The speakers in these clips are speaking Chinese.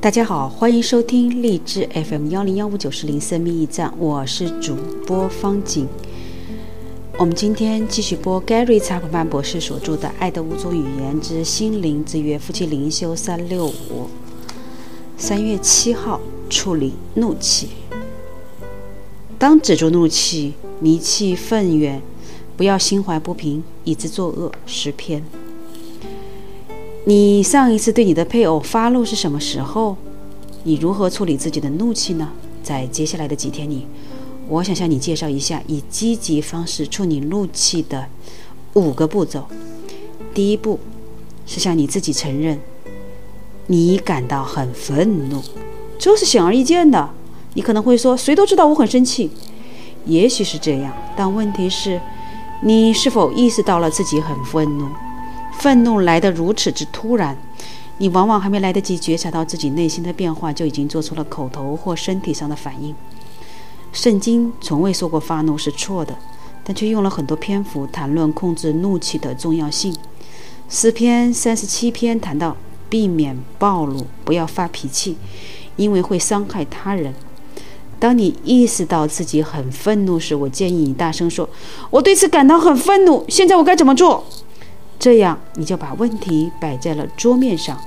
大家好，欢迎收听荔枝 FM 幺零幺五九四零生命驿站，我是主播方景。我们今天继续播 Gary 查普曼博士所著的《爱的五种语言之心灵之约夫妻灵修三六五》。三月七号，处理怒气。当止住怒气，离气愤远，不要心怀不平，以致作恶。十篇。你上一次对你的配偶发怒是什么时候？你如何处理自己的怒气呢？在接下来的几天里，我想向你介绍一下以积极方式处理怒气的五个步骤。第一步是向你自己承认，你感到很愤怒，这是显而易见的。你可能会说，谁都知道我很生气，也许是这样，但问题是，你是否意识到了自己很愤怒？愤怒来得如此之突然，你往往还没来得及觉察到自己内心的变化，就已经做出了口头或身体上的反应。圣经从未说过发怒是错的，但却用了很多篇幅谈论控制怒气的重要性。诗篇三十七篇谈到避免暴怒，不要发脾气，因为会伤害他人。当你意识到自己很愤怒时，我建议你大声说：“我对此感到很愤怒。”现在我该怎么做？这样，你就把问题摆在了桌面上，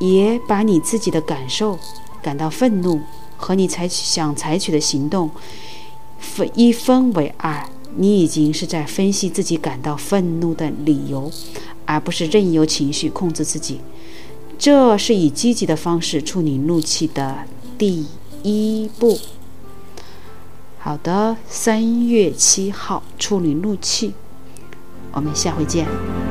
也把你自己的感受、感到愤怒和你采取想采取的行动分一分为二。你已经是在分析自己感到愤怒的理由，而不是任由情绪控制自己。这是以积极的方式处理怒气的第一步。好的，三月七号处理怒气，我们下回见。